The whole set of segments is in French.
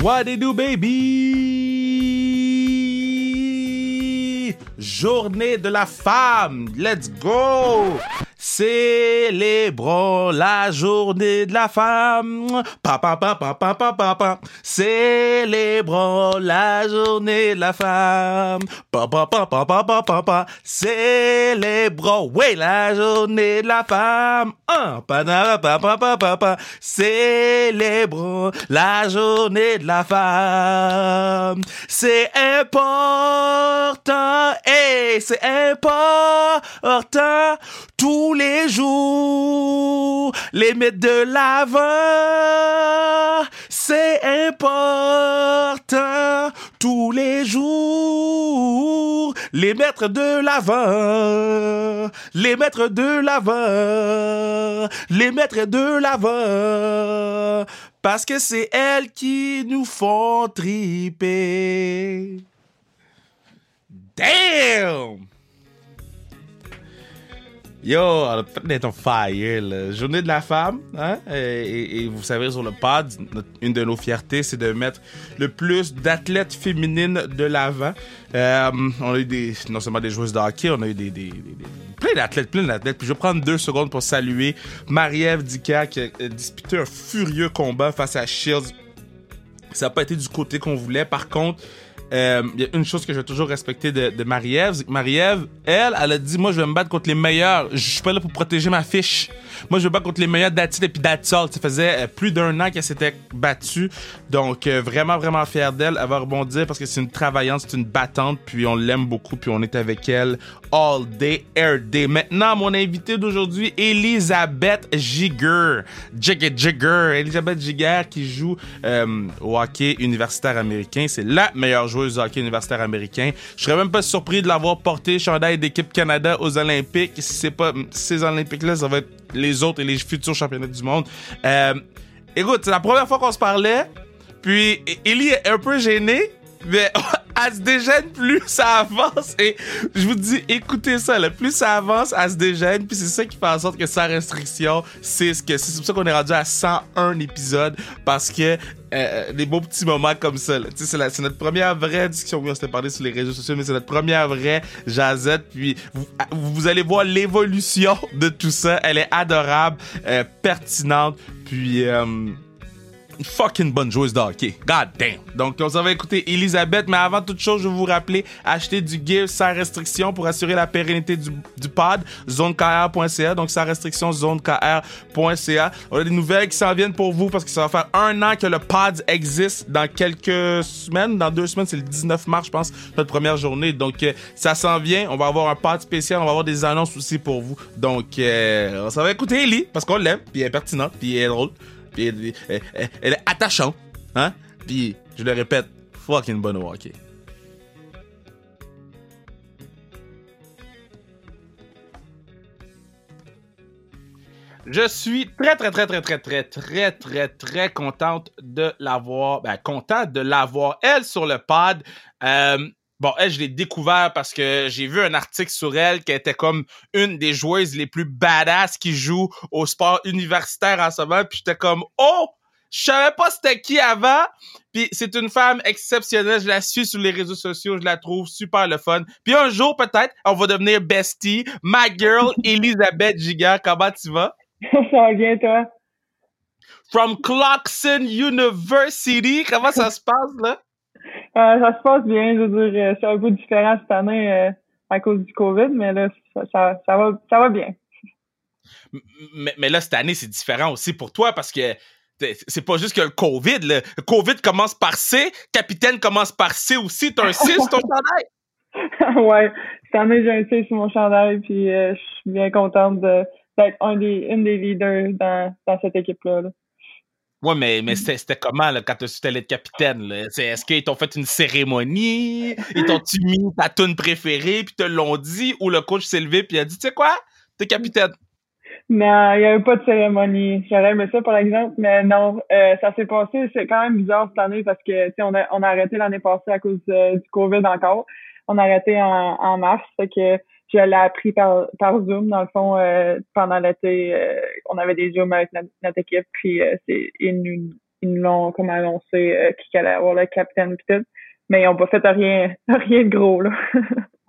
What they do, baby? Journée de la femme. Let's go! Célébrons la journée de la femme. Papa, papa, papa, papa. Célébrons la journée de la femme. Papa, papa, papa, papa. Célébrons, la journée de la femme. Un. Célébrons la journée de la femme. C'est important, et c'est important. Tous les jours, les mettre de l'avant, c'est important. Tous les jours, les mettre de l'avant, les mettre de l'avant, les mettre de l'avant, parce que c'est elles qui nous font triper. Damn! Yo, on a peut-être on fire, là. Journée de la femme, hein? Et, vous savez, sur le pod, une de nos fiertés, c'est de mettre le plus d'athlètes féminines de l'avant. Euh, on a eu des, non seulement des joueuses de hockey, on a eu des, des- des- plein d'athlètes, plein d'athlètes. Puis je vais prendre deux secondes pour saluer Marie-Ève Dicker qui a euh, disputé un furieux combat face à Shields ça n'a pas été du côté qu'on voulait. Par contre, euh, il y a une chose que j'ai toujours respecté de, de Marie-Ève, Marie-Ève, elle, elle a dit, moi, je vais me battre contre les meilleurs. Je suis pas là pour protéger ma fiche. Moi, je vais me battre contre les meilleurs d'Atil et puis d'Atsol. Ça faisait euh, plus d'un an qu'elle s'était battue. Donc, euh, vraiment, vraiment fière d'elle. Elle va rebondir parce que c'est une travaillante, c'est une battante, puis on l'aime beaucoup, puis on est avec elle all day, air day. Maintenant, mon invité d'aujourd'hui, Elisabeth Jigger. Jigger, Jigger. Elisabeth Jigger qui joue euh, au hockey universitaire américain. C'est la meilleure joueuse hockey universitaire américain. Je serais même pas surpris de l'avoir porté chandail d'équipe Canada aux Olympiques. Si c'est pas ces Olympiques-là, ça va être les autres et les futurs championnats du monde. Euh, écoute, c'est la première fois qu'on se parlait. Puis, Ellie est un peu gênée, mais elle se dégêne plus ça avance. Et je vous dis, écoutez ça, là, plus ça avance, elle se dégêne. Puis c'est ça qui fait en sorte que sans restriction, c'est ce que c'est. Pour ça qu'on est rendu à 101 épisodes. Parce que euh, des beaux petits moments comme ça, c'est, la- c'est notre première vraie discussion. Oui, on s'était parlé sur les réseaux sociaux, mais c'est notre première vraie jazette. Puis vous, vous allez voir l'évolution de tout ça. Elle est adorable, euh, pertinente. Puis. euh, une fucking bonne joueuse de. God damn. Donc, on s'en va écouter Elisabeth. Mais avant toute chose, je vais vous rappeler, acheter du gear sans restriction pour assurer la pérennité du, du pod. ZoneKR.ca. Donc, sans restriction, ZoneKR.ca. On a des nouvelles qui s'en viennent pour vous parce que ça va faire un an que le pod existe dans quelques semaines. Dans deux semaines, c'est le 19 mars, je pense, notre première journée. Donc, euh, ça s'en vient. On va avoir un pod spécial. On va avoir des annonces aussi pour vous. Donc, euh, on s'en va écouter Ellie parce qu'on l'aime. Puis elle est pertinente. Puis elle est drôle. Puis elle, est attachante. Hein? Puis, je le répète, fucking bonne au. Je suis très, très, très, très, très, très, très, très, très contente de l'avoir, ben, content de l'avoir, elle, sur le pod. Euh, bon, elle, je l'ai découvert parce que j'ai vu un article sur elle qui était comme une des joueuses les plus badass qui joue au sport universitaire en ce moment. Puis j'étais comme, oh! Je savais pas c'était qui avant. Puis c'est une femme exceptionnelle. Je la suis sur les réseaux sociaux. Je la trouve super le fun. Puis un jour, peut-être, on va devenir bestie. Ma girl, Elisabeth Giga. Comment tu vas? ça va bien, toi? From Clarkson University. Comment ça se passe, là? Euh, ça se passe bien, je veux dire, euh, c'est un peu différent cette année euh, à cause du COVID, mais là, ça, ça, ça va, ça va bien. Mais, mais là, cette année, c'est différent aussi pour toi parce que c'est pas juste que le COVID. là. Le COVID commence par C, capitaine commence par C aussi. T'as un C sur ton chandail? ouais, cette année, j'ai un C sur mon chandail, puis euh, je suis bien contente d'être un des, une des leaders dans, dans cette équipe-là. là. Ouais, mais, mais c'était c'était comment là, quand tu su t'allais être capitaine? Est-ce qu'ils t'ont fait une cérémonie? Ils t'ont-tu mis ta tune préférée puis te l'ont dit? Ou le coach s'est levé puis il a dit, tu sais quoi? T'es capitaine. Non, il n'y avait pas de cérémonie. J'aurais aimé ça, par exemple, mais non. Euh, ça s'est passé, c'est quand même bizarre cette année parce que, tu sais, on a, on a arrêté l'année passée à cause euh, du COVID encore. On a arrêté en, en mars, fait que je l'ai appris par, par Zoom. Dans le fond, euh, pendant l'été, euh, on avait des Zooms avec notre, notre équipe, puis euh, c'est, ils nous ils nous l'ont comme annoncé qui allait avoir le capitaine pis tout. Mais ils n'ont pas fait rien, rien de gros, là.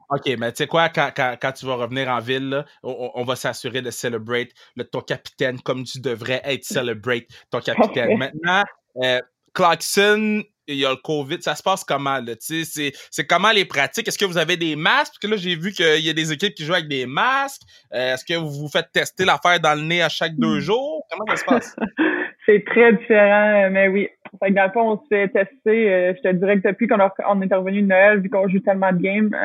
OK, mais tu sais quoi, quand, quand, quand, tu vas revenir en ville, on, va s'assurer de celebrate le, ton capitaine comme tu devrais être celebrate ton capitaine. Maintenant, Clarkson, il y a le COVID, ça se passe comment? C'est comment les pratiques? Est-ce que vous avez des masques? Parce que là, j'ai vu qu'il y a des équipes qui jouent avec des masques. Euh, est-ce que vous vous faites tester l'affaire dans le nez à chaque deux hmm. jours? Comment ça se passe? c'est très différent, mais oui. Fait que dans le fond, on se fait tester. Euh, je te dirais que depuis qu'on on est revenu de Noël, vu qu'on joue tellement de games,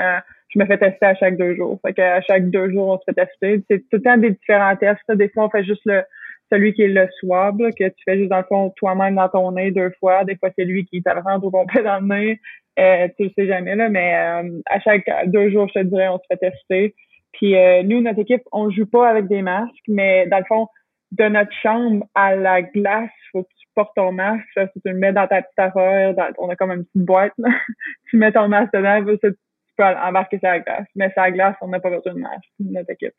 je me fais tester à chaque deux jours. Fait qu'à chaque deux jours, on se fait tester. C'est tout le temps des différents tests. Des fois, on fait juste le celui qui est le swab, que tu fais juste dans le fond toi-même dans ton nez deux fois. Des fois, c'est lui qui te au complet dans le nez. Euh, tu le sais jamais, là, mais euh, à chaque deux jours, je te dirais, on se fait tester. Puis euh, nous, notre équipe, on joue pas avec des masques, mais dans le fond, de notre chambre à la glace, faut que tu portes ton masque. Ça, tu le mets dans ta petite affaire. on a comme une petite boîte. Là. tu mets ton masque dedans, peux embarquer sur la glace. Mais sur la glace, on n'a pas besoin de masque, notre équipe.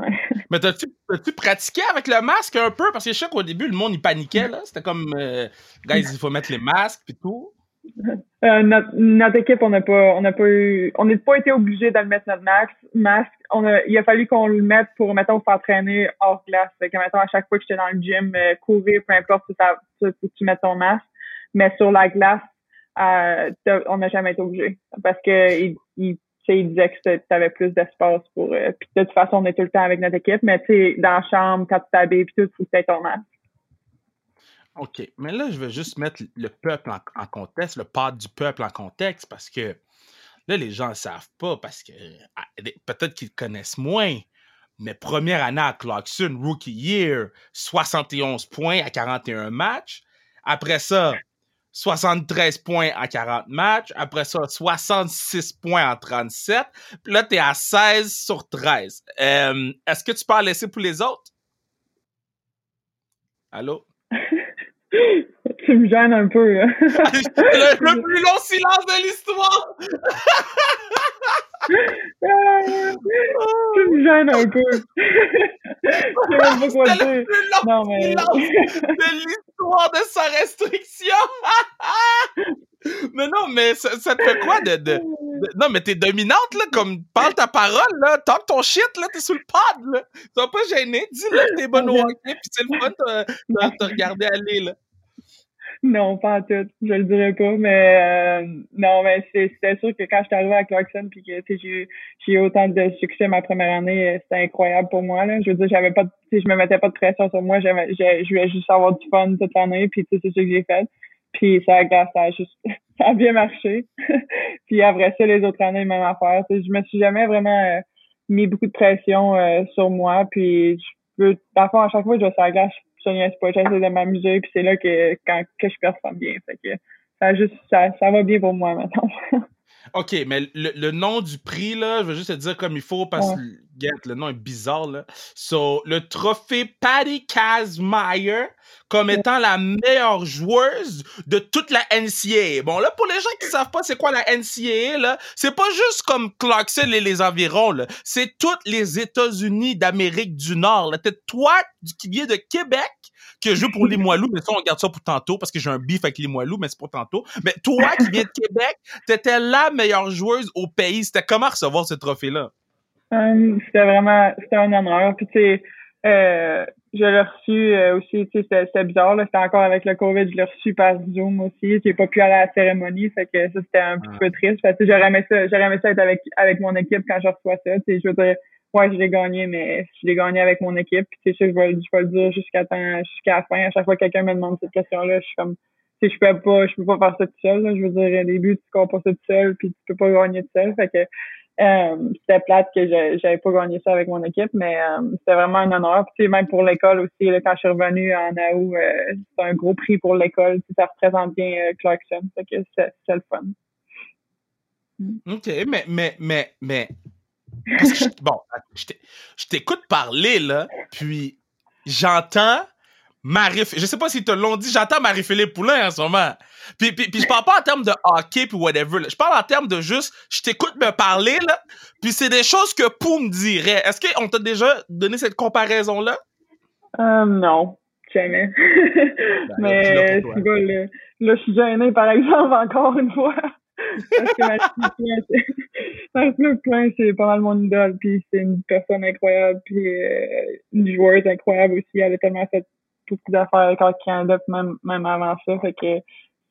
Ouais. Mais t'as-tu, tu pratiqué avec le masque un peu? Parce que je sais qu'au début, le monde, il paniquait. Là. C'était comme, euh, guys, il faut mettre les masques et tout. Euh, notre, notre, équipe, on n'a pas, on n'a pas eu, on n'a pas été obligé de le mettre notre masque. masque. On a, il a fallu qu'on le mette pour, mettons, s'entraîner hors glace. Fait que, mettons, à chaque fois que j'étais dans le gym, euh, courir, peu importe, faut que tu mettes ton masque. Mais sur la glace, euh, on n'a jamais été obligé. Parce que il, il, il disait que tu avais plus d'espace pour. Euh, puis de toute façon, on est tout le temps avec notre équipe, mais tu sais, dans la chambre, quand tu t'habilles, puis tout, il faut ton masque. OK. Mais là, je veux juste mettre le peuple en, contexte, le pas du peuple en contexte, parce que là, les gens ne savent pas, parce que ah, peut-être qu'ils connaissent moins. Mais première année à Clarkson, Rookie Year, 71 points à 41 matchs. Après ça, 73 points en 40 matchs. Après ça, 66 points en 37. Puis là, tu es à 16 sur 13. Euh, est-ce que tu peux en laisser pour les autres? Allô? tu me gênes un peu. Hein? le, le, plus long silence de l'histoire! tu me gênes un peu. Je sais même pas quoi dire. Non, mais... de l'histoire de sa restriction! mais non, mais ça, ça, te fait quoi de, de, Non, mais t'es dominante, là, comme parle ta parole, là, talk ton shit, là, t'es sous le pad, là. T'es pas gêné, dis-le que t'es bonne hockey, pis c'est le fun de te regarder aller, là. Non, pas en tout. Je le dirais pas, mais euh, non, mais c'était sûr que quand je suis arrivée à Clarkson puis que j'ai eu autant de succès ma première année, euh, c'était incroyable pour moi. Là. Je veux dire, j'avais pas je me mettais pas de pression sur moi, j'avais je voulais juste avoir du fun toute l'année, puis c'est ce que j'ai fait. Puis ça, ça a juste ça a bien marché. puis après ça, les autres années, même affaire. Je me suis jamais vraiment euh, mis beaucoup de pression sur moi. Puis je peux, parfois, à chaque fois que je vais sur niaise pas, j'essaie de m'amuser, puis c'est là que, quand, que je performe bien. Fait que ça, juste, ça, ça va bien pour moi maintenant. OK, mais le, le, nom du prix, là, je vais juste te dire comme il faut parce que le nom est bizarre. Là. So, le trophée Patty Kazmaier comme étant la meilleure joueuse de toute la NCAA. Bon, là, pour les gens qui savent pas c'est quoi la NCAA, là, c'est pas juste comme Clarkson et les environs, là. C'est toutes les États-Unis d'Amérique du Nord, là. T'es toi qui viens de Québec, qui joue pour les Moilous, mais ça, on garde ça pour tantôt, parce que j'ai un bif avec les Moilous, mais c'est pour tantôt. Mais toi qui viens de Québec, t'étais la meilleure joueuse au pays. C'était comment recevoir ce trophée-là? Euh, c'était vraiment, c'était un honneur. Puis, tu sais, euh, je l'ai reçu euh, aussi, tu sais, c'était bizarre, là. C'était encore avec le COVID, je l'ai reçu par Zoom aussi. J'ai pas pu aller à la cérémonie, fait que ça, c'était un petit peu triste. Que j'aurais aimé ça, j'aurais aimé ça être avec, avec mon équipe quand je reçois ça. Tu sais, je veux dire, ouais, je l'ai gagné, mais je l'ai gagné avec mon équipe. Sais, je vais, je le dire jusqu'à jusqu'à la fin. À chaque fois que quelqu'un me demande cette question-là, je suis comme, tu je peux pas, je peux pas faire ça tout seul, Je veux dire, au début, tu cours pas ça tout seul, puis tu peux pas gagner tout seul. Fait que, euh, c'était plate que j'avais pas gagné ça avec mon équipe, mais euh, c'était vraiment un honneur. Puis même pour l'école aussi, quand je suis revenue en août, euh, c'est un gros prix pour l'école. Ça représente bien Clarkson. Fait que c'est le fun. OK, mais, mais, mais, mais. Bon, je t'écoute parler, là, puis j'entends Marie, je sais pas si te l'ont dit, j'entends Marie-Philippe Poulain en ce moment. Puis, puis, puis je parle pas en termes de hockey puis whatever. Là. Je parle en termes de juste, je t'écoute me parler, là, puis c'est des choses que Pou me dirait. Est-ce qu'on t'a déjà donné cette comparaison-là? Euh, non. Jamais. Ben, mais là, là, je suis gênée, par exemple, encore une fois. Parce que Marie Plein, c'est pas mal mon idole, puis c'est une personne incroyable, puis euh, une joueuse incroyable aussi. Elle a tellement fait beaucoup d'affaires avec le Canada, même, même avant ça. Fait que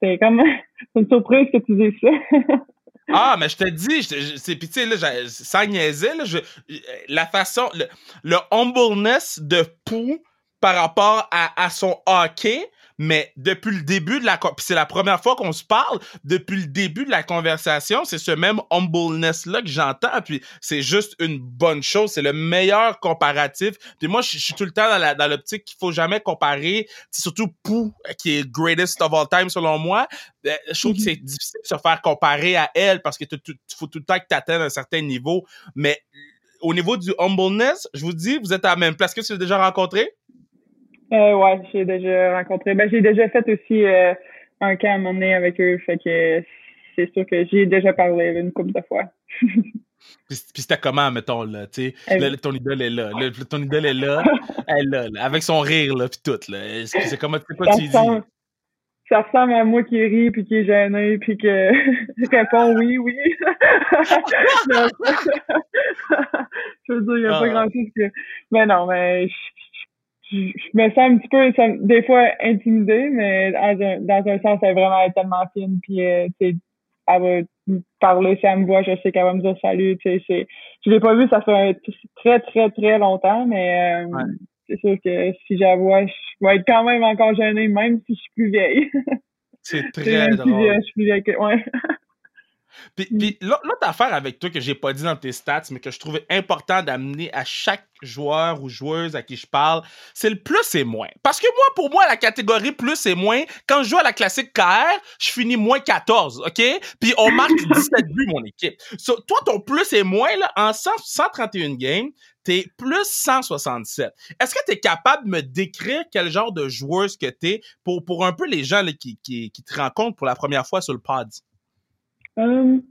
c'est comme une surprise que tu dises ça. Ah, mais je te dis, c'est puis tu sais, là, sans niaiser, là, la façon, le, le humbleness de Pou par rapport à, à son hockey, mais depuis le début de la c'est la première fois qu'on se parle depuis le début de la conversation c'est ce même humbleness là que j'entends puis c'est juste une bonne chose c'est le meilleur comparatif. Puis moi je suis tout le temps dans, dans l'optique qu'il faut jamais comparer surtout Pou qui est greatest of all time selon moi. Euh, je trouve que c'est difficile de se faire comparer à elle parce que tu faut tout le temps que tu atteignes un certain niveau. Mais au niveau du humbleness je vous dis vous êtes à la même place. Que tu l'as déjà rencontré? Euh, ouais, j'ai déjà rencontré. Ben, j'ai déjà fait aussi euh, un camp à un moment donné avec eux. Fait que c'est sûr que j'ai déjà parlé une couple de fois. puis, c'était comment, mettons, là, tu sais, ton idole est là, ton idole est là, elle est là, avec son rire, là, puis tout, là. C'est comment, c'est quoi tu dis? Ça ressemble à moi qui rit, puis qui est gêné, puis que répond oui, oui. je veux dire, il n'y a pas ah. grand-chose que... Mais non, mais je, me sens un petit peu, des fois, intimidée, mais dans un, sens, elle est vraiment tellement fine. Puis, euh, elle va parler, si elle me voit, je sais qu'elle va me dire salut. Tu sais, je l'ai pas vu, ça fait très, très, très longtemps, mais euh, c'est sûr que si je la vois, je vais être quand même encore gênée, même si je suis plus vieille. C'est très drôle. je suis plus vieille que, ouais. Puis, mm. puis l'autre affaire avec toi que j'ai pas dit dans tes stats, mais que je trouvais important d'amener à chaque joueur ou joueuse à qui je parle, c'est le plus et moins. Parce que moi, pour moi, la catégorie plus et moins, quand je joue à la classique KR, je finis moins 14, OK? Puis on marque 17 buts, mon équipe. toi, ton plus et moins, là, en 131 games, t'es plus 167. Est-ce que tu es capable de me décrire quel genre de joueuse que t'es pour, pour un peu les gens qui, qui, qui te rencontrent pour la première fois sur le pod? Um,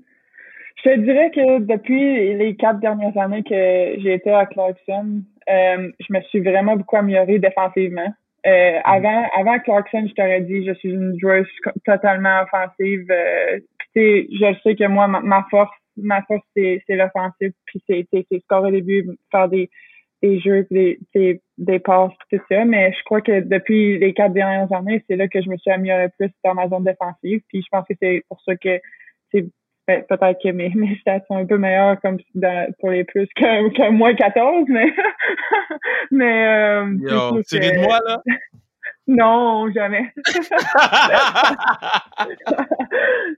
je te dirais que depuis les quatre dernières années que j'ai été à Clarkson, um, je me suis vraiment beaucoup améliorée défensivement. Euh, avant, avant Clarkson, je t'aurais dit je suis une joueuse totalement offensive. Euh, je sais que moi, ma, force, ma force, c'est, l'offensive, puis c'est, scorer des buts, faire des, des jeux, des, des, des passes, tout ça. Mais je crois que depuis les quatre dernières années, c'est là que je me suis améliorée plus dans ma zone défensive. Puis je pense que c'est pour ça que peut-être que mes, mes stats sont un peu meilleurs comme pour les plus que, que moins 14, mais mais euh, Yo, tu ris de moi là? non, jamais.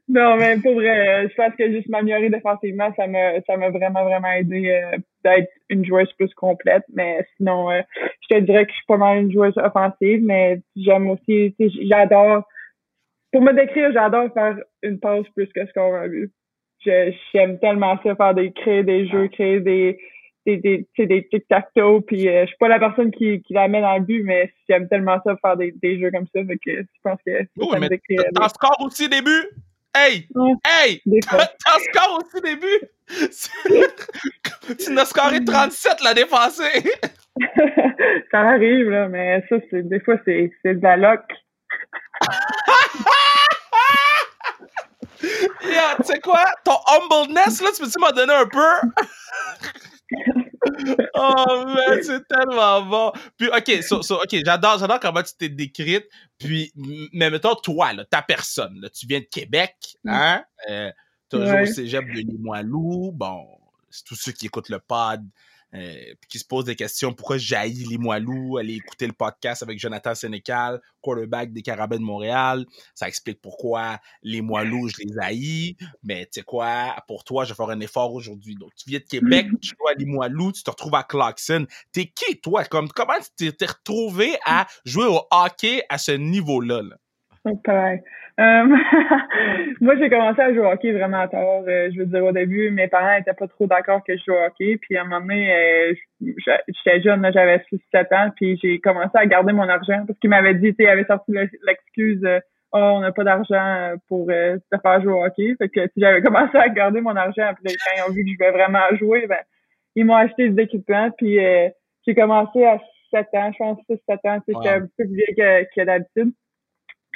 non, mais pour vrai, je pense que juste m'améliorer défensivement, ça m'a ça m'a vraiment, vraiment aidé euh, d'être une joueuse plus complète. Mais sinon, euh, je te dirais que je suis pas mal une joueuse offensive, mais j'aime aussi, j'adore pour me décrire, j'adore faire une pause plus que ce qu'on a vu. J'aime tellement ça, faire des, créer des jeux, créer des, des, des, des tic-tac-toe, puis euh, je suis pas la personne qui, qui la met dans le but, mais j'aime tellement ça, faire des, des jeux comme ça, fait que je pense que oh, T'en scores aussi des buts? Hey! Hey! T'en scores aussi des buts? tu n'as scoré 37 la défensée! ça arrive, là, mais ça, c'est des fois, c'est de la luck. yeah, tu sais quoi? Ton humbleness, là, tu peux-tu m'en donner un peu? oh, mais c'est tellement bon. Puis, OK, so, j'adore, j'adore comment tu t'es décrite. Puis, mais mettons, toi, là, ta personne, là, tu viens de Québec, mm. hein? Euh, tu as joué au cégep de Limoilou. Bon, c'est tous ceux qui écoutent le pod euh, qui se pose des questions. Pourquoi jaillit les Moilous? Aller écouter le podcast avec Jonathan Sénécal, quarterback des Carabins de Montréal. Ça explique pourquoi les Moilous, je les haïs. Mais tu sais quoi? Pour toi, je vais faire un effort aujourd'hui. Donc, tu viens de Québec, tu joues à Limoilou, tu te retrouves à Clarkson. T'es qui, toi? Comme, comment tu t'es retrouvé à jouer au hockey à ce niveau-là? Là? Euh, moi, j'ai commencé à jouer au hockey vraiment tard. Euh, je veux dire, au début, mes parents étaient pas trop d'accord que je joue au hockey. Puis à un moment donné, euh, j'étais jeune, j'avais 6-7 ans, puis j'ai commencé à garder mon argent parce qu'ils m'avaient dit, tu avait sorti l'excuse Oh, on n'a pas d'argent pour te faire jouer au hockey. Fait que j'avais commencé à garder mon argent après quand ils ont vu que je voulais vraiment jouer, ben ils m'ont acheté des équipements, puis j'ai commencé à 7 ans, je pense 6-7 ans. J'étais un peu plus vieille que, que d'habitude.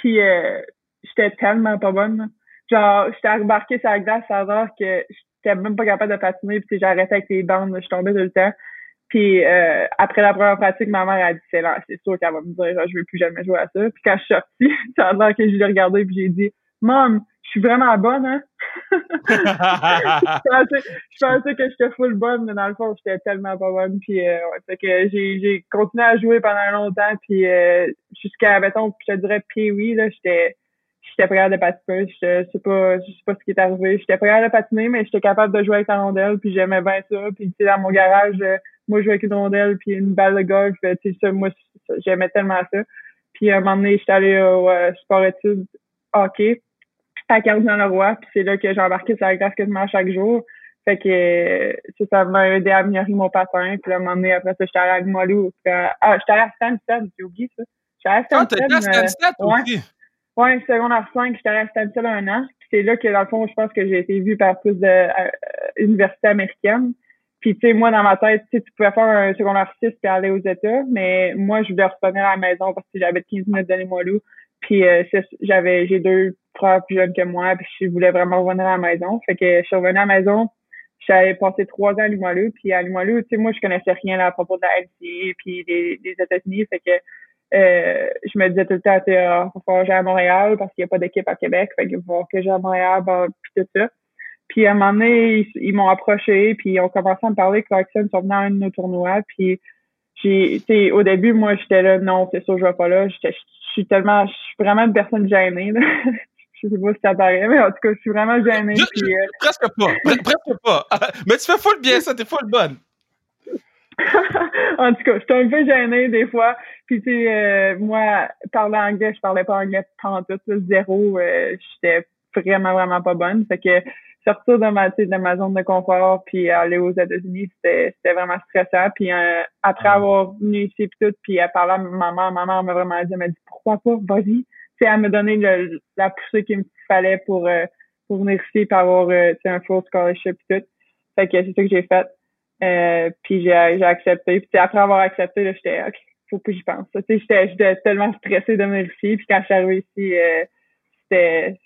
Puis euh, j'étais tellement pas bonne. Genre, j'étais remarqué sur la glace à l'heure que j'étais même pas capable de patiner. Puis j'arrêtais avec les bandes, je tombais tout le temps. Puis euh, après la première pratique, ma mère a dit c'est c'est sûr qu'elle va me dire je veux plus jamais jouer à ça. Puis quand je suis sortie, ça a l'air que je l'ai regardé puis j'ai dit Mom, je suis vraiment bonne, hein? je, pensais, que j'étais full bonne, mais dans le fond, j'étais tellement pas bonne. Puis euh, ouais, fait que j'ai, j'ai continué à jouer pendant longtemps, puis euh, jusqu'à, mettons, je te dirais puis oui, là, j'étais j'étais prête de patiner. Je sais pas, je sais pas ce qui est arrivé. J'étais prête de patiner, mais j'étais capable de jouer avec la rondelle, puis j'aimais bien ça. Puis tu sais, dans mon garage, euh, moi, je jouais avec une rondelle, puis une balle de golf. Tu sais, ça, moi, j'aimais tellement ça. Puis à un moment donné, j'étais allée au euh, sport études hockey à Cardinal-Leroy, puis c'est là que j'ai embarqué sur la glace quasiment chaque jour. Fait que euh, ça m'a aidé à améliorer mon patin. Puis à un moment donné, après ça, j'étais allée à Gmolou. Ah, j'étais allée à Stansted, j'ai oublié ça. J'étais allée à. Ah, t'étais à Stansted euh, aussi? Ouais, secondaire 5, j'étais allée à Stansted un an. Puis c'est là que, dans le fond, je pense que j'ai été vue par plus d'universités euh, américaines. Puis, tu sais, moi, dans ma tête, tu pouvais faire un secondaire 6 puis aller aux États, mais moi, je voulais revenir à la maison parce que j'avais 15 minutes de Limoilou. Puis, euh, j'avais, j'ai deux frères plus jeunes que moi, puis je voulais vraiment revenir à la maison. Fait que je suis revenue à la maison. J'avais passé trois ans à Limoilou, puis à Limoilou, tu sais, moi, je connaissais rien à propos de la puis des, États-Unis. Fait que euh, je me disais tout le temps, il faut que à Montréal parce qu'il n'y a pas d'équipe à Québec. Fait que faut que j'aille à Montréal, puis tout ça. Puis à un moment donné, ils, m'ont approché, puis ils ont commencé à me parler que Clarkson sont venus à un de nos tournois. Puis j'ai, au début, moi, j'étais là, non, c'est sûr, je vais pas là. Je suis tellement, je suis vraiment une personne gênée. Là. je sais pas si ça paraît, mais en tout cas, je suis vraiment gênée. puis, euh, Presque pas, presque pas. mais tu fais full bien ça, t'es full bonne. en tout cas, j'étais un peu gênée des fois. Puis tu sais, euh, moi, parler anglais, je parlais pas anglais tout, zéro. Euh, j'étais vraiment, vraiment pas bonne. Fait que sortir de ma, de ma zone de confort puis aller aux États-Unis, c'était, c'était vraiment stressant. Puis euh, après avoir venu ici puis tout, puis à parler à ma maman, ma mère m'a vraiment dit, elle m'a dit pourquoi pas, vas-y. C'est à me donner le, la poussée qu'il me fallait pour euh, pour venir ici et avoir euh, un full scholarship et tout. Fait que c'est ça que j'ai fait. Euh, puis j'ai, j'ai accepté. Puis après avoir accepté, là, j'étais OK, faut que j'y pense. J'étais, j'étais tellement stressée de venir ici. Puis quand je suis arrivée ici, c'était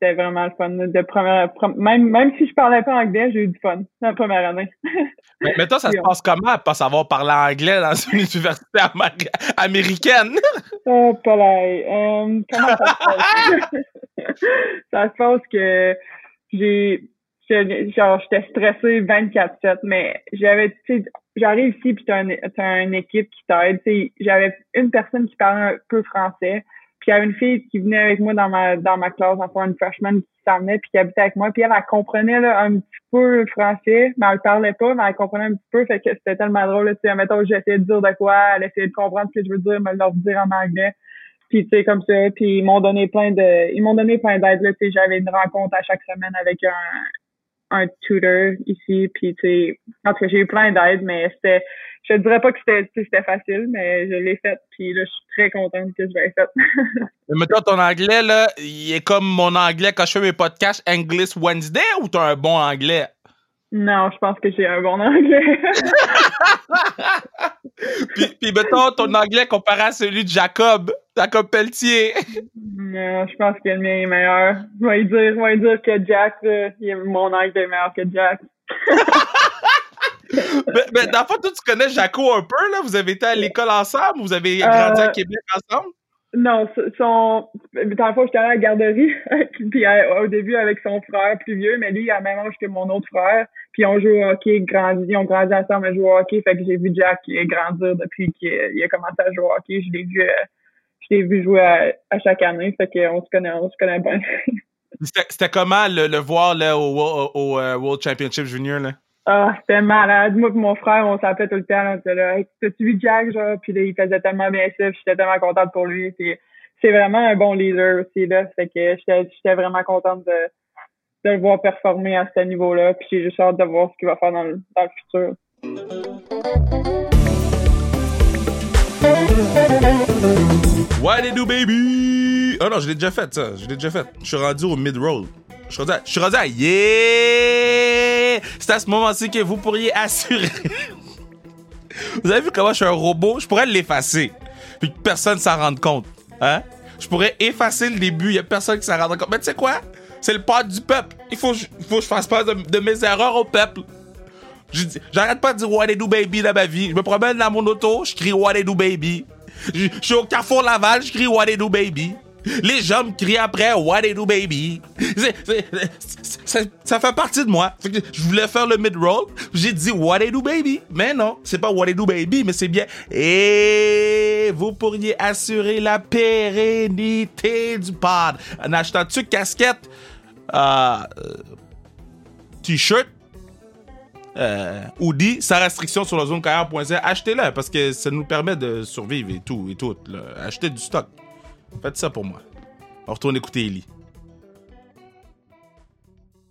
c'était vraiment le fun. De première, même, même si je parlais pas anglais, j'ai eu du fun la première année. mais, toi, ça se passe comment, pas savoir parler anglais dans une université américaine? oh, pas là. Euh, comment ça se passe? ça se passe que j'ai genre j'étais stressée 24/7 mais j'avais tu sais j'arrive ici puis t'as, as une équipe qui t'aide j'avais une personne qui parlait un peu français puis il y avait une fille qui venait avec moi dans ma dans ma classe, enfin une freshman qui s'amenait puis qui habitait avec moi. Puis elle, elle comprenait là, un petit peu le français, mais elle parlait pas, mais elle comprenait un petit peu. Fait que c'était tellement drôle. Tu sais, mettons, j'essayais de dire de quoi, elle essayait de comprendre ce que je veux dire, me leur dire en anglais. Puis tu sais, comme ça. Puis ils m'ont donné plein de. Ils m'ont donné plein d'aide. Là, tu sais, j'avais une rencontre à chaque semaine avec un un tutor ici. Puis tu sais, en tout cas, j'ai eu plein d'aide, mais c'était je ne dirais pas que c'était facile, mais je l'ai fait. Puis là, je suis très contente que je l'ai fait. mais toi, ton anglais, là, il est comme mon anglais quand je fais mes podcasts English Wednesday ou t'as un bon anglais? Non, je pense que j'ai un bon anglais. puis, puis, mettons, ton anglais comparé à celui de Jacob, Jacob Pelletier. non, je pense que le mien est meilleur. Je vais dire, je vais dire que Jack, mon anglais est meilleur que Jack mais, mais, dans le fond, toi, tu connais Jaco un peu, là? Vous avez été à l'école ensemble? Vous avez grandi à euh, Québec ensemble? Non, son, dans le fond, j'étais à la garderie, puis euh, au début avec son frère plus vieux, mais lui, il a le même âge que mon autre frère, puis on joue au hockey, grandi, on grandit ensemble à jouer au hockey, fait que j'ai vu Jack grandir depuis qu'il a commencé à jouer au hockey, je l'ai vu, euh, je l'ai vu jouer à, chaque année, fait qu'on se connaît, on se connaît bien. C'était comment le, le voir là, au, au, au World Championship Junior, là? Ah, c'était malade. Moi et mon frère, on s'appelait tout le temps. Hey, T'as-tu vu Jack, genre? Puis là, il faisait tellement bien ça. J'étais tellement contente pour lui. c'est vraiment un bon leader aussi, là. Fait que j'étais vraiment contente de, de le voir performer à ce niveau-là. Puis j'ai juste hâte de voir ce qu'il va faire dans le, dans le futur. What do, baby? Oh non, je l'ai déjà fait, ça. Je l'ai déjà fait. Je suis rendu au mid-roll. Je suis rendu à, je suis yeah! C'est à ce moment-ci que vous pourriez assurer. Vous avez vu comment je suis un robot? Je pourrais l'effacer. Puis que personne s'en rende compte. Hein? Je pourrais effacer le début, il a personne qui s'en rend compte. Mais tu sais quoi? C'est le pas du peuple. Il faut, il faut que je fasse pas de, mes erreurs au peuple. J'arrête pas de dire What do baby dans ma vie. Je me promène dans mon auto, je crie What do baby. Je suis au Carrefour Laval, je crie What do baby. Les gens me crient après What they do baby? ça fait partie de moi. Je voulais faire le mid-roll. J'ai dit What they do baby? Mais non, c'est pas What they do baby, mais c'est bien. Et vous pourriez assurer la pérennité du pod en achetant-tu casquette, euh, t-shirt, euh, hoodie, sans restriction sur la zone carrière.ca. Achetez-le parce que ça nous permet de survivre et tout et tout. Achetez du stock. Faites ça pour moi. On retourne écouter Ellie.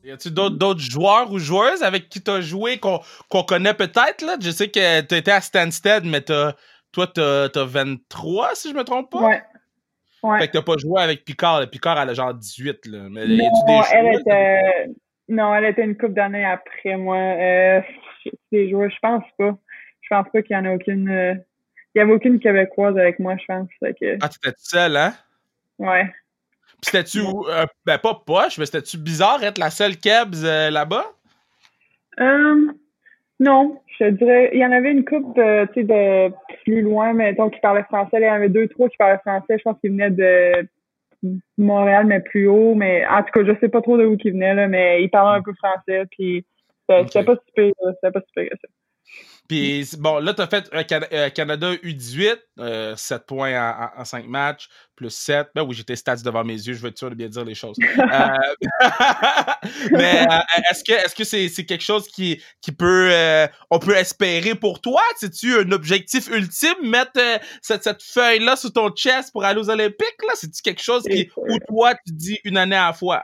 Y a-tu d'autres joueurs ou joueuses avec qui t'as joué qu'on connaît peut-être? là? Je sais que t'étais à Stansted, mais toi, t'as as 23, si je me trompe pas? Ouais. ouais. Fait que t'as pas joué avec Picard. Picard, elle a genre 18. Là. Mais non, elle était... non, elle était une couple d'années après moi. Euh, des joueurs, je pense pas. Je pense pas qu'il y en a aucune... Euh, il y avait aucune Québécoise avec moi, je pense. Que... Ah, t'étais seule, hein? Ouais. Pis c'était-tu, euh, ben pas poche, mais c'était-tu bizarre être la seule Kebs euh, là-bas? Um, non, je dirais, il y en avait une couple, euh, tu sais, de plus loin, mais donc qui parlaient français. Il y en avait deux, trois qui parlaient français. Je pense qu'ils venaient de Montréal, mais plus haut. Mais en tout cas, je sais pas trop de où ils venaient, là, mais ils parlaient un peu français. Puis c'était pas super, c'était pas super que ça. Puis, bon, là, tu as fait un Canada U18, 7 points en, 5 matchs, plus 7. Ben oui, j'étais stats devant mes yeux, je veux être sûr de bien dire les choses. Euh, mais euh, est-ce que est-ce que c'est quelque chose qui, qui peut euh, on peut espérer pour toi? C'est-tu un objectif ultime, mettre cette, cette feuille-là sur ton chest pour aller aux Olympiques? là? C'est-tu quelque chose qui, où toi, tu dis une année à la fois?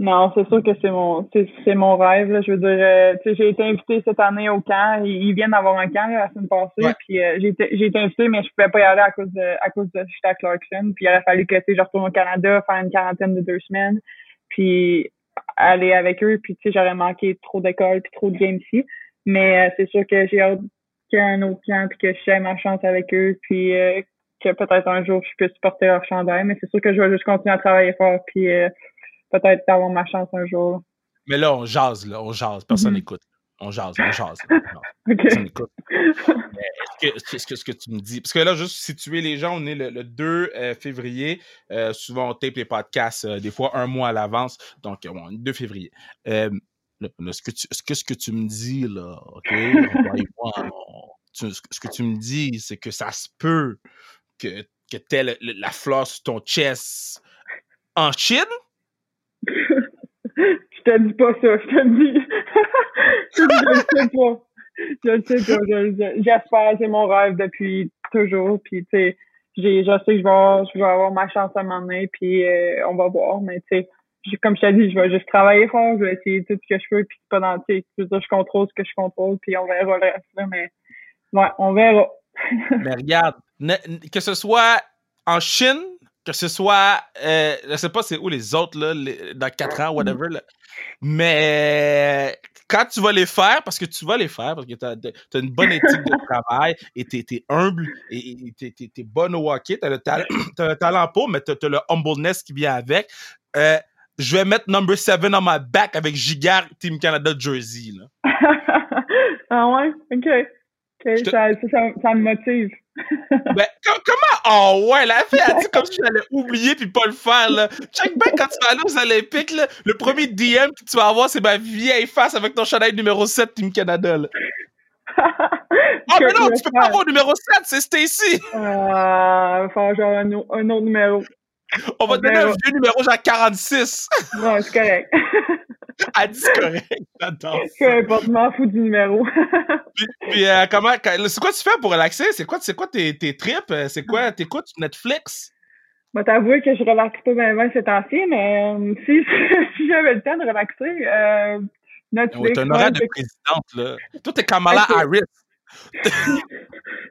Non, c'est sûr que c'est mon c'est mon rêve. Là. Je veux dire, euh, tu sais, j'ai été invité cette année au camp. Ils, viennent d'avoir un camp la semaine passée. Puis euh, j'ai été j'ai été invité, mais je pouvais pas y aller à cause de à cause de j'étais à Clarkson. Puis il aurait fallu que tu sais, je retourne au Canada, faire une quarantaine de deux semaines, puis aller avec eux. Puis tu sais, j'aurais manqué trop d'école puis trop de games ici. Mais euh, c'est sûr que j'ai hâte qu'il y ait un autre camp puis que je fasse ma chance avec eux. Puis que peut-être un jour je puisse porter leur chandail. Mais c'est sûr que je vais juste continuer à travailler fort. Puis peut-être d'avoir ma chance un jour. Mais là, on jase, là, on jase. Personne n'écoute. Mm-hmm. On jase, on jase. Personne n'écoute. Est-ce que, ce que tu me dis? Parce que là, juste situer les gens, on est le, 2 euh, février. Euh, souvent, on tape les podcasts euh, des fois un mois à l'avance. Donc, bon, 2 février. ce, que tu, ce, que, ce que tu me dis, là, OK? ce que tu me dis, c'est que ça se peut que, que tu la fleur sur ton chest en Chine? je te dis pas ça, je te dis. je le sais pas. Je le sais pas. J'espère, c'est mon rêve depuis toujours. Puis, tu sais, je sais que je vais, je vais avoir ma chance à un moment donné, puis euh, on va voir. Mais, tu sais, comme je t'ai dit, je vais juste travailler fort, je vais essayer tout ce que je peux, puis pas dans, tu sais, je contrôle ce que je contrôle, puis on verra le reste, mais, ouais, on verra. mais regarde, que ce soit en Chine, que ce soit, euh, je sais pas c'est où les autres, là, dans 4 ans, whatever, là. mais quand tu vas les faire, parce que tu vas les faire, parce que tu as, une bonne éthique de travail et tu es, humble et tu es, bonne au hockey, tu as, le talent pour, mais tu as, le humbleness qui vient avec. Euh, je vais mettre number 7 on my back avec Gigard Team Canada Jersey. Là. ah ouais? OK. Ça, ça, me motive. ben, comment? Oh ouais, la fille a dit comme si j'allais oublier puis pas le faire, là? Check bien quand tu vas aller aux Olympiques, là, le premier DM que tu vas avoir, c'est ma vieille face avec ton chandail numéro 7 Team Canada, là. oh, mais non, tu peux pas avoir le numéro 7, c'est Stacy! Euh, il va genre un, un, autre numéro. On va te donner un vieux numéro genre 46. non, c'est correct. Elle dit correct, j'adore. Peu importe, m'en fous du numéro. puis, euh, comment, c'est quoi tu fais pour relaxer? C'est quoi, c'est quoi tes, tes trips? C'est quoi, t'écoutes Netflix? Moi, t'avouer que je relaxe pas bien, bien ces temps-ci, mais euh, si, si j'avais le temps de relaxer, euh, Netflix. t'as un horaire de présidente, là. Toi, t'es Kamala Harris.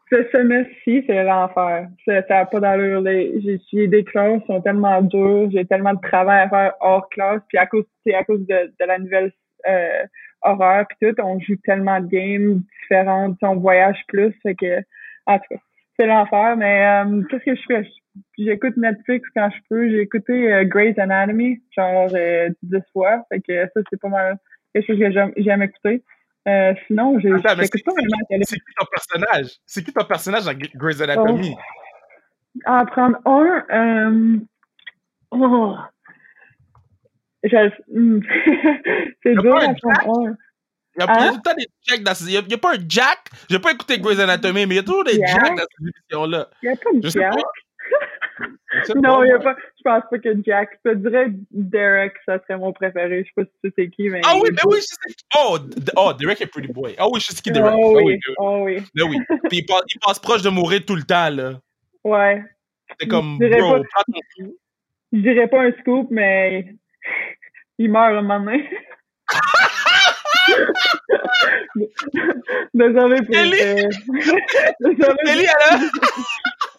Ce semestre-ci, c'est l'enfer. Ça n'a pas d'allure. J'ai des classes qui sont tellement dures. J'ai tellement de travail à faire hors classe. Puis à cause, à cause de, la nouvelle euh, horreur puis tout, on joue tellement de games différentes, on voyage plus, fait que en tout cas, c'est l'enfer. Mais euh, qu'est-ce que je fais? J'écoute Netflix quand je peux. J'ai écouté euh, Grey's Anatomy, genre euh, 10 fois. Fait que ça, c'est pas mal quelque chose que j'aime écouter. Euh, sinon, mais j'écoute pas vraiment. C'est qui ton personnage? C'est qui ton personnage dans Grey's Anatomy? En prendre un, euh, oh, je, hmm. c'est dur à prendre un. Il y a, Hein? tout le des Jack dans ces... Il y a, pas un Jack? J'ai pas écouté Grey's Anatomy, mais il y a toujours des Jack? Jack dans ces émissions-là. Il y a pas de Je Jack. pas. Non, il y a moi. pas, je pense pas que Jack. Je te dirais Derek, ça serait mon préféré. Je sais pas si tu sais c'est qui, mais. Ah oui, mais oui, je sais qui. Oh, oh, Derek est pretty boy. Ah oui, je sais qui Derek. Oh Ah oui, oui, oh oui. mais oui. Puis il passe, il passe proche de mourir tout le temps, là. Ouais. C'est comme, Je bro, pas-. Je dirais pas un scoop, mais il meurt un moment donné. Désolé pour. Ellie! Désolé. Ellie, elle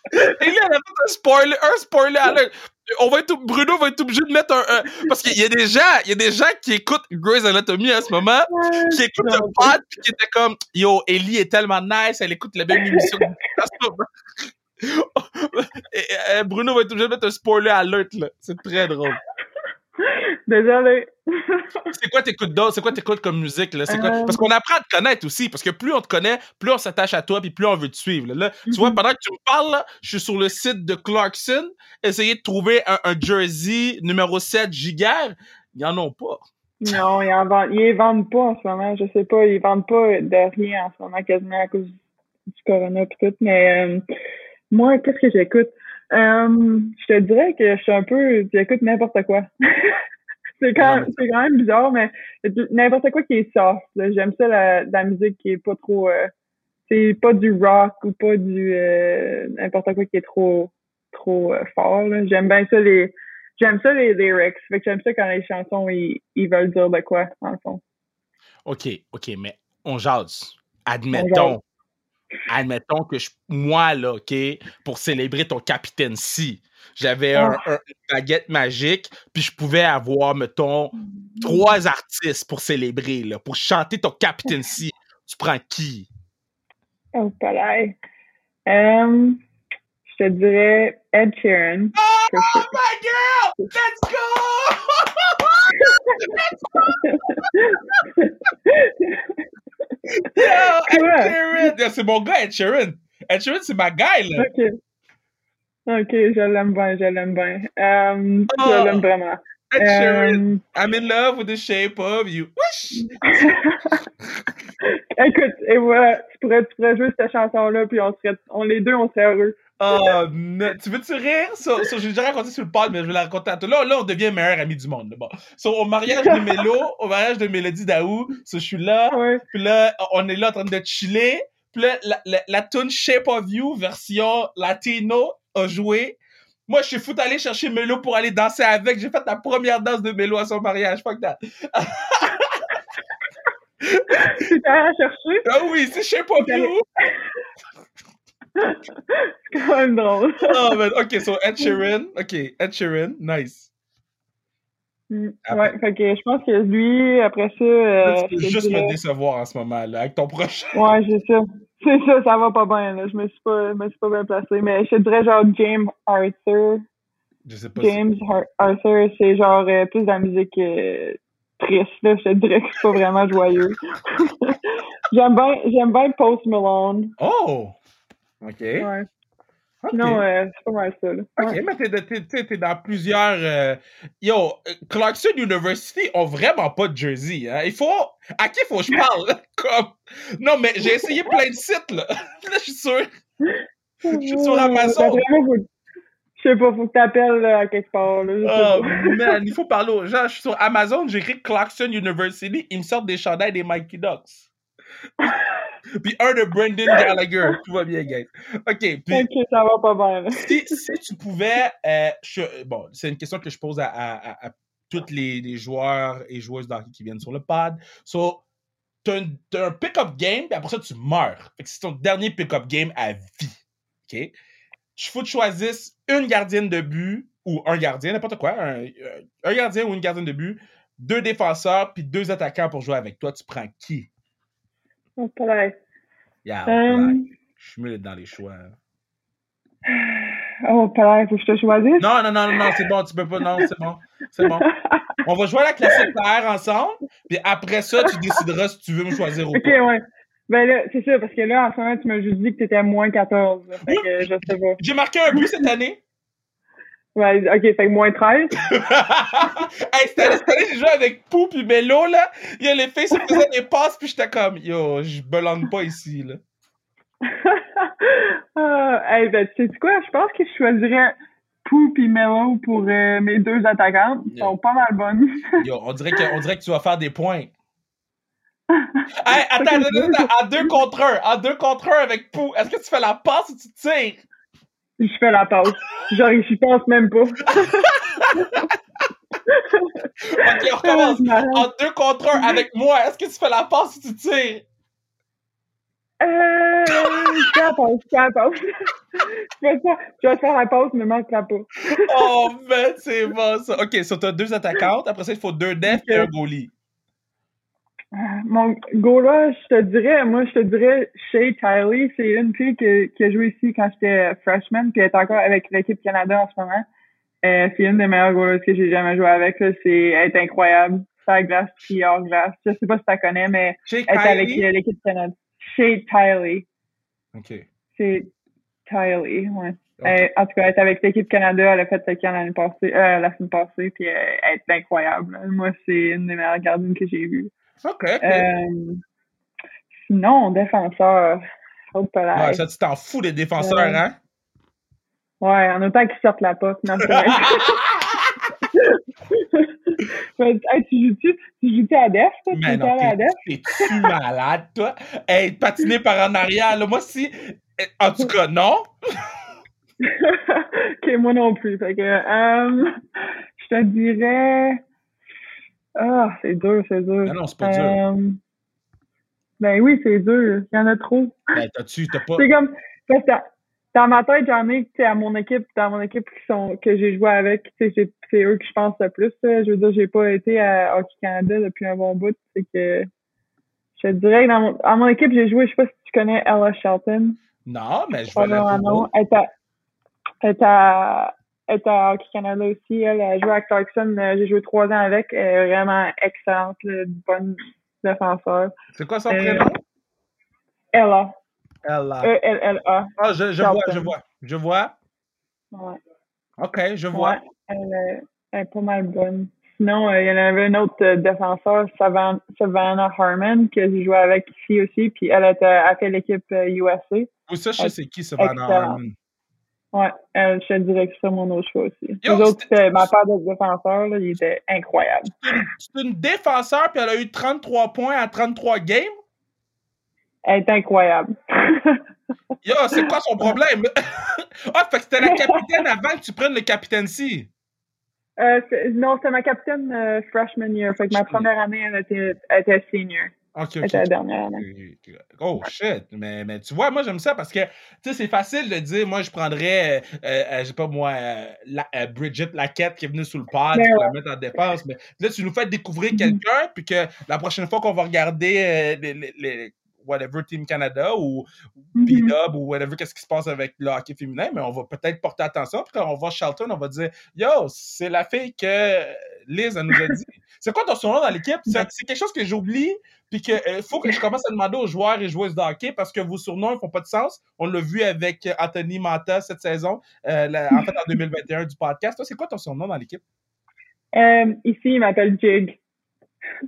a fait un spoiler, un spoiler alert. On va être, Bruno va être obligé de mettre un, un- parce qu'il y a des gens, il y a des gens qui écoutent Grey's Anatomy en ce moment, qui écoutent le pod puis qui étaient comme, yo, Ellie est tellement nice, elle écoute la même émission. Et, Bruno va être obligé de mettre un spoiler alert, là. C'est très drôle. Désolé. C'est quoi t'écoutes d'autre? C'est quoi t'écoutes comme musique, là? Quoi? Euh. Parce qu'on apprend à te connaître aussi, parce que plus on te connaît, plus on s'attache à toi, puis plus on veut te suivre. Là, Là, tu vois, Mhm. pendant que tu me parles, là, je suis sur le site de Clarkson, essayer de trouver un, un jersey numéro 7 giga. Ils en ont pas. Non, ils en vendent, ils vendent pas en ce moment. Je sais pas, ils vendent pas de rien en ce moment, quasiment à cause du corona pis tout. Mais euh, moi, qu'est-ce que j'écoute? Euh, je te dirais que je suis un peu, j'écoute n'importe quoi. c'est quand, c'est quand même bizarre, mais n'importe quoi qui est soft. J'aime ça la, la musique qui est pas trop, euh, c'est pas du rock ou pas du euh, n'importe quoi qui est trop, trop euh, fort. J'aime bien ça les J'aime ça les lyrics. Fait que j'aime ça quand les chansons, ils, ils veulent dire de quoi, en fond. OK, OK, mais on jase. Admettons. Admettons que je, moi, là, OK, pour célébrer ton Capitaine C, j'avais un, baguette magique, puis je pouvais avoir, mettons, trois artistes pour célébrer, là, pour chanter ton Capitaine C. Tu prends qui? Oh, palais. Euh, je te dirais Ed Sheeran. Oh my girl! Let's go! Yo, Ed C'est mon gars, Ed Sheeran. Ed Sheeran, c'est ma guy, là. OK. OK, je l'aime bien, je l'aime bien. Oh. Je l'aime vraiment. Ed Sheeran. Euh, I'm in love with the shape of you. Écoute, et voilà, tu pourrais, tu pourrais jouer cette chanson-là, puis on serait, on, les deux, on serait heureux. Oh. Tu veux-tu rire? So, so, j'ai déjà raconté sur le pod, mais je vais la raconter à toi. Là, là, on devient meilleurs amis du monde. Bon. So, au mariage de Mélo, au mariage de Mélodie Daou, so, je suis là, Ouais. puis là, on est là en train de chiller. Puis là, la, la, la tune Shape of You, version latino, a joué. Moi, je suis foutu aller chercher Mélo pour aller danser avec. J'ai fait la première danse de Mélo à son mariage. Fuck that. Tu t'es chercher? Ah oui, c'est Shape of You. C'est quand même drôle. Oh, man. OK, so Ed Sheeran. OK, Ed Sheeran. Nice. Mm. Après- Ouais, fait que je pense que lui, après ça, euh, tu peux juste me décevoir en ce moment, là, avec ton prochain. Ouais, c'est ça. C'est ça, ça va pas bien, là. Je me suis pas, me suis pas bien placé. Mais je te dirais genre James Arthur. Je sais pas si- James Har- Arthur, c'est genre euh, plus de la musique euh, triste, là. Je te dirais que c'est pas vraiment joyeux. j'aime bien, j'aime bien Post Malone. Oh! OK. Ouais. Sinon, euh, c'est pas mal ça, là. OK, Ouais. mais t'es, t'es, dans plusieurs... euh, Yo, euh, Clarkson University ont vraiment pas de jersey. Hein? Il faut... À qui faut que je parle? Comme... Non, mais j'ai essayé plein de sites, là. Là, je suis sûr. Je suis sur Amazon. Je sais pas, faut que t'appelles à quelque part, là. Oh, man, il faut parler aux gens. Je suis sur Amazon, j'ai écrit Clarkson University. Ils me sortent des chandails des Mikey Ducks. Puis un de Brendan Gallagher. Tout va bien, guys. OK, puis... Ok, ça va pas bien, là. si, si tu pouvais, euh, je- bon, c'est une question que je pose à, à, à, à tous les, les joueurs et joueuses d'hockey qui viennent sur le pod. So, t'as un, un pick-up game, puis après ça, tu meurs. Fait que c'est ton dernier pick-up game à vie. OK? Je faut que tu choisisses une gardienne de but ou un gardien, n'importe quoi, un, un gardien ou une gardienne de but deux défenseurs puis deux attaquants pour jouer avec toi. Tu prends qui? Oh, pas vrai. Yeah, Euh, Je suis mieux dans les choix. hein. Oh, vrai, faut que je te choisisse. Non, non, non, non, non, c'est bon, tu peux pas. Non, c'est bon. C'est bon. On va jouer à la classique PR ensemble, puis après ça, tu décideras si tu veux me choisir ou Ok, pas. ouais. Ben là, c'est ça, parce que là, en ce moment, tu m'as juste dit que t'étais à moins 14. là. Fait que je sais pas. J'ai marqué un but cette année. Ouais, ok, fait que moins 13. hey, j'ai joué avec Pou puis Mélo, là. Il y a les filles qui faisaient des passes, puis j'étais comme, yo, je belonne pas ici, là. ah, hey, ben, tu sais quoi? Je pense que je choisirais Pou et Mello pour euh, mes deux attaquantes. Ils sont pas mal bonnes. Yo, on dirait que, on dirait que tu vas faire des points. Hey, attends, attends, attends, attends, en deux contre un, en deux contre un avec Pou, est-ce que tu fais la passe ou tu tires? Je fais la pause. Genre, j'y pense même pas. Ok, on recommence. En deux contre un avec moi, est-ce que tu fais la passe ou tu tires? Euh, je fais la pause, je fais la pause. je, vais faire, je vais faire la pause, mais manque la pas. Oh, man, c'est bon ça. Ok, so t'as deux attaquantes, après ça, il faut deux defs et un goalie. Ah, Mon go là, je te dirais, moi, je te dirais, Shay Tiley, c'est une fille qui, qui a joué ici quand j'étais freshman, puis elle est encore avec l'équipe Canada en ce moment. Euh, c'est une des meilleures goalers que j'ai jamais joué avec. Là. C'est, elle est incroyable. La glace, puis hors glace. Je sais pas si tu la connais, mais Chez elle est avec euh, l'équipe Canada. Shay Tiley. Ok. C'est Tiley, ouais. Euh, en tout cas, elle est avec l'équipe Canada. Elle a fait le camp l'année passée, euh, la semaine passée, puis euh, elle est incroyable. là. Moi, c'est une des meilleures gardiennes que j'ai vues. Ok. ok. Euh, sinon, défenseur. Ouais, ça, tu t'en fous des défenseurs, Euh, hein? Ouais, en autant qu'ils sortent la pote. Non. Mais, hey, tu joues-tu tu joues à Def, toi? Tu Mais non, à la t'es- Def? t'es-tu malade, toi? Hey, patiner par en arrière, là, moi, si... eh, En tout cas, non. ok, moi non plus. Fait que, euh, je te dirais. Ah, c'est dur, c'est dur. Non, non, c'est pas dur. Euh, ben oui, c'est dur. Il y en a trop. Ben, t'as-tu... T'as pas... C'est comme. parce que dans- ma tête, j'en ai, tu sais, à mon équipe, dans mon équipe qui sont, que j'ai joué avec, tu sais, c'est- eux que je pense le plus. là. Je veux dire, j'ai pas été à Hockey Canada depuis un bon bout. C'est que. Je te dirais que dans mon, à mon équipe, j'ai joué, je sais pas si tu connais Ella Shelton. Non, mais je vais la non. Elle est à, est à, elle est à Hockey Canada aussi. Elle a joué à Clarkson. euh, J'ai joué trois ans avec. Elle est vraiment excellente, bonne défenseur. C'est quoi son Euh, prénom? Ella. Ella. E-L-L-A. Ah, je, vois, je vois. Je vois. Ouais. OK, je vois. Ouais. Elle, est- elle est pas mal bonne. Sinon, euh, il y en avait un autre euh, défenseur, Savan- Savannah Harmon, que j'ai joué avec ici aussi. Puis elle était, a fait l'équipe euh, USA. Ou ça, je sais c'est qui, Savannah. Harmon? Ouais, elle, je te dirais que c'est mon autre choix aussi. Yo, Les autres, c'était ma paire de défenseurs, là, il était incroyable. C'est une défenseur, puis elle a eu 33 points à 33 games? Elle est incroyable. Yo, c'est quoi son problème? ah, fait que c'était la capitaine avant que tu prennes le capitaine-ci. Euh, c'est- non, c'était ma capitaine euh, freshman year. Fait que ma première année, elle était, elle était senior. OK, Elle OK. était la dernière. Oh shit, mais, mais tu vois, moi j'aime ça parce que tu sais, c'est facile de dire, moi je prendrais, euh, euh, je sais pas moi, euh, la, euh, Bridget Laquette qui est venue sous le pad pour ouais. la mettre en défense, mais là tu nous fais découvrir Mhm. quelqu'un, puis que la prochaine fois qu'on va regarder euh, les, les- les- whatever Team Canada ou Mhm. P-Dub ou whatever, qu'est-ce qui se passe avec le hockey féminin, mais on va peut-être porter attention, puis quand on va Charlton, on va dire, yo, c'est la fille que Liz elle nous a dit. c'est quoi ton surnom dans l'équipe? C'est c'est quelque chose que j'oublie, puis que euh, faut que je commence à demander aux joueurs et joueuses de hockey parce que vos surnoms ils font pas de sens. On l'a vu avec euh, Anthony Manta cette saison, euh, la- en fait en 2021 du podcast. Toi, c'est quoi ton surnom dans l'équipe? Euh, ici, il m'appelle Jig.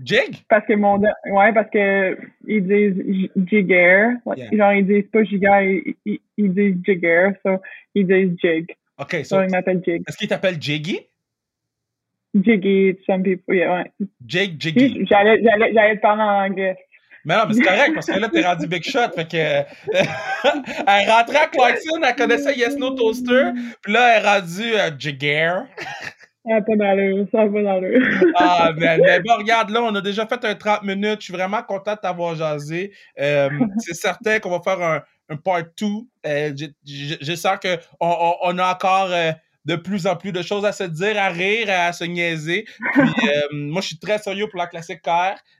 Jig? Parce que mon. Ouais, parce que ils disent Jigger. Yeah. Genre, ils disent pas Jigger, ils, ils, ils disent Jigger. So, ils disent Jig. OK, so, So, ils m'appellent Jig. est-ce qu'il t'appelle Jiggy? Jiggy, some people. Yeah, ouais. Jake Jiggy. J'allais, j'allais, j'allais te parler en anglais. Mais non, mais c'est correct parce que là, t'es rendu Big Shot. Fait que. elle rentrait à Clarkson, elle connaissait Yes No Toaster, puis là, elle est rendue à Jigger. Ça n'a pas d'allure. Ça n'a pas d'allure. Ah, mais, mais bon, regarde, là, on a déjà fait un 30 minutes. Je suis vraiment content de t'avoir jasé. Euh, c'est certain qu'on va faire un, un part 2. Euh, sens qu'on on, on a encore euh, de plus en plus de choses à se dire, à rire, à se niaiser. Puis, euh, moi, je suis très sérieux pour la classique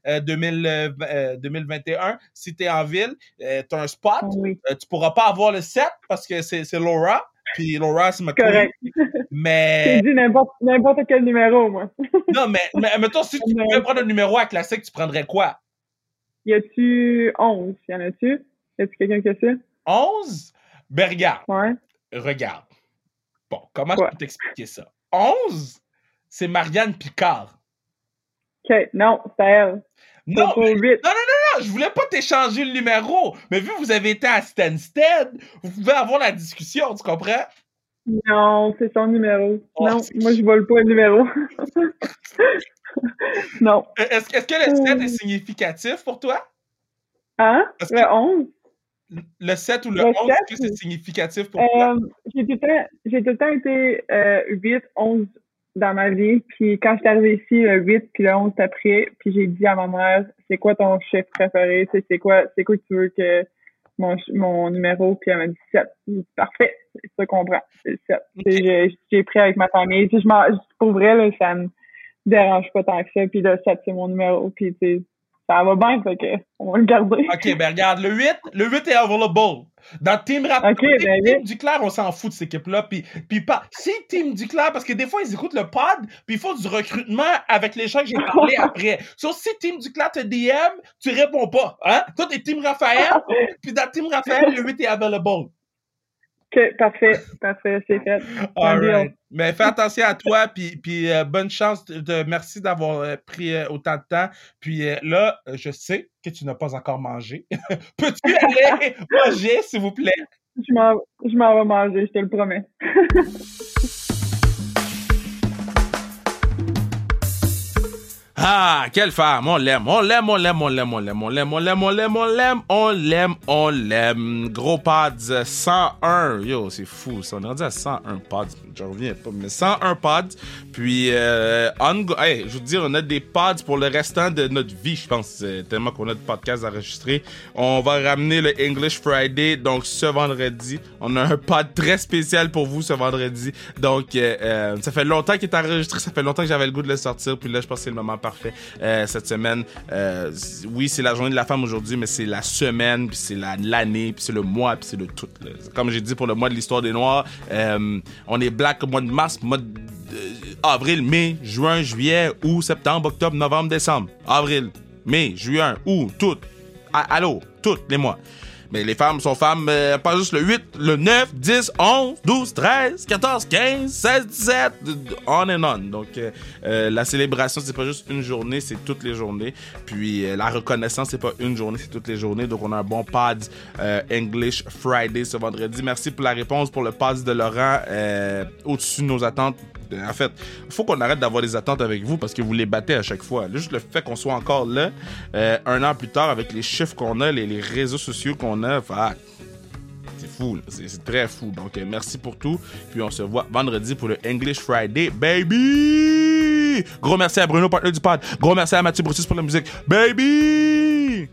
2000, 2021. Si tu es en ville, tu as un spot. Oui. tu pourras pas avoir le 7 parce que c'est Laura. Puis Laura, c'est ma Correct. Mais. J'ai dit n'importe n'importe quel numéro, moi. non, mais, mais mettons, si tu pouvais prendre un numéro à classique, tu prendrais quoi? Y a-tu 11? Y en a-tu? Y a-tu quelqu'un qui a ça? 11? Ben, regarde. Ouais. Regarde. Bon, comment je peux t'expliquer ça? 11, c'est Marianne Picard. OK, non, c'est elle. Non, mais, non, non, non, non, je voulais pas t'échanger le numéro. Mais vu que vous avez été à Stansted, vous pouvez avoir la discussion, tu comprends? Non, c'est son numéro. Oh, non, moi, je vole pas le numéro. non. Est-ce est que le 7 est significatif pour toi? Hein? Est-ce Le 11? Le 7 ou le, Le 11, 7, est-ce que c'est significatif pour toi? Euh, j'ai tout le temps, j'ai tout le temps été euh, 8, 11 dans ma vie. Puis quand je suis arrivée ici, le 8 puis le 11 après, puis j'ai dit à ma mère, c'est quoi ton chef préféré? C'est quoi, c'est quoi que tu veux que mon, mon numéro? Puis elle m'a dit 7. J'ai dit, parfait, c'est ça qu'on prend, c'est le 7. Puis J'ai pris avec ma famille. Puis je pour vrai, là, ça me dérange pas tant que ça. Puis le 7, c'est mon numéro. Puis tu ça va bien, fait que on va le garder. OK, ben regarde, le 8, le 8 est available. Dans Team Rap, OK, Team, ben Team. Duclair, on s'en fout de cette équipe-là. Puis, puis pas, si Team Duclair, parce que des fois, ils écoutent le pod, puis ils font du recrutement avec les gens que j'ai parlé après. Sauf si Team Duclair te DM, tu réponds pas. Hein? Toi, t'es Team Raphaël, puis dans Team Raphaël, le 8 est available. OK, parfait, parfait, c'est fait. All right. Mais fais attention à toi, puis, puis euh, bonne chance. De, de- merci d'avoir euh, pris euh, autant de temps. Puis là, je sais que tu n'as pas encore mangé. Peux-tu aller manger, s'il vous plaît? Je m'en vais manger, je te le promets. Ah, quelle femme! On l'aime, on l'aime, on l'aime, on l'aime, on l'aime, on l'aime, on l'aime, on l'aime, on l'aime, on l'aime, on l'aime. Gros pads 101. Yo, c'est fou, ça. On est rendu à 101 pods. Je reviens pas, mais 101 pods. Puis, euh, on hey, je veux dire, on a des pods pour le restant de notre vie, je pense, euh, tellement qu'on a de podcasts enregistrés. On va ramener le English Friday, donc ce vendredi. On a un pod très spécial pour vous ce vendredi. Donc, euh, euh, ça fait longtemps qu'il est enregistré, ça fait longtemps que j'avais le goût de le sortir. Puis là, je pense que c'est le moment parfait euh, cette semaine. Euh, oui, c'est la journée de la femme aujourd'hui, mais c'est la semaine, puis c'est la- l'année, puis c'est le mois, puis c'est le tout. Comme j'ai dit pour le mois de l'histoire des Noirs, euh, on est black mois de mars, mois de avril, mai, juin, juillet, août, septembre, octobre, novembre, décembre. Avril, mai, juin, août, tout. Allô, tous les mois. Mais les femmes sont femmes, euh, pas juste le 8, le 9, 10, 11, 12, 13, 14, 15, 16, 17, on and on. Donc, euh, euh, la célébration, c'est pas juste une journée, c'est toutes les journées. Puis, euh, la reconnaissance, c'est pas une journée, c'est toutes les journées. Donc, on a un bon pod euh, English Friday ce vendredi. Merci pour la réponse, pour le pod de Laurent, euh, au-dessus de nos attentes. En fait, il faut qu'on arrête d'avoir des attentes avec vous parce que vous les battez à chaque fois. Juste le fait qu'on soit encore là, euh, un an plus tard, avec les chiffres qu'on a, les, réseaux sociaux qu'on a, c'est fou, c'est très fou. Donc, euh, merci pour tout. Puis, on se voit vendredi pour le English Friday, baby! Gros merci à Bruno, partenaire du pod. Gros merci à Mathieu Brutus pour la musique, baby!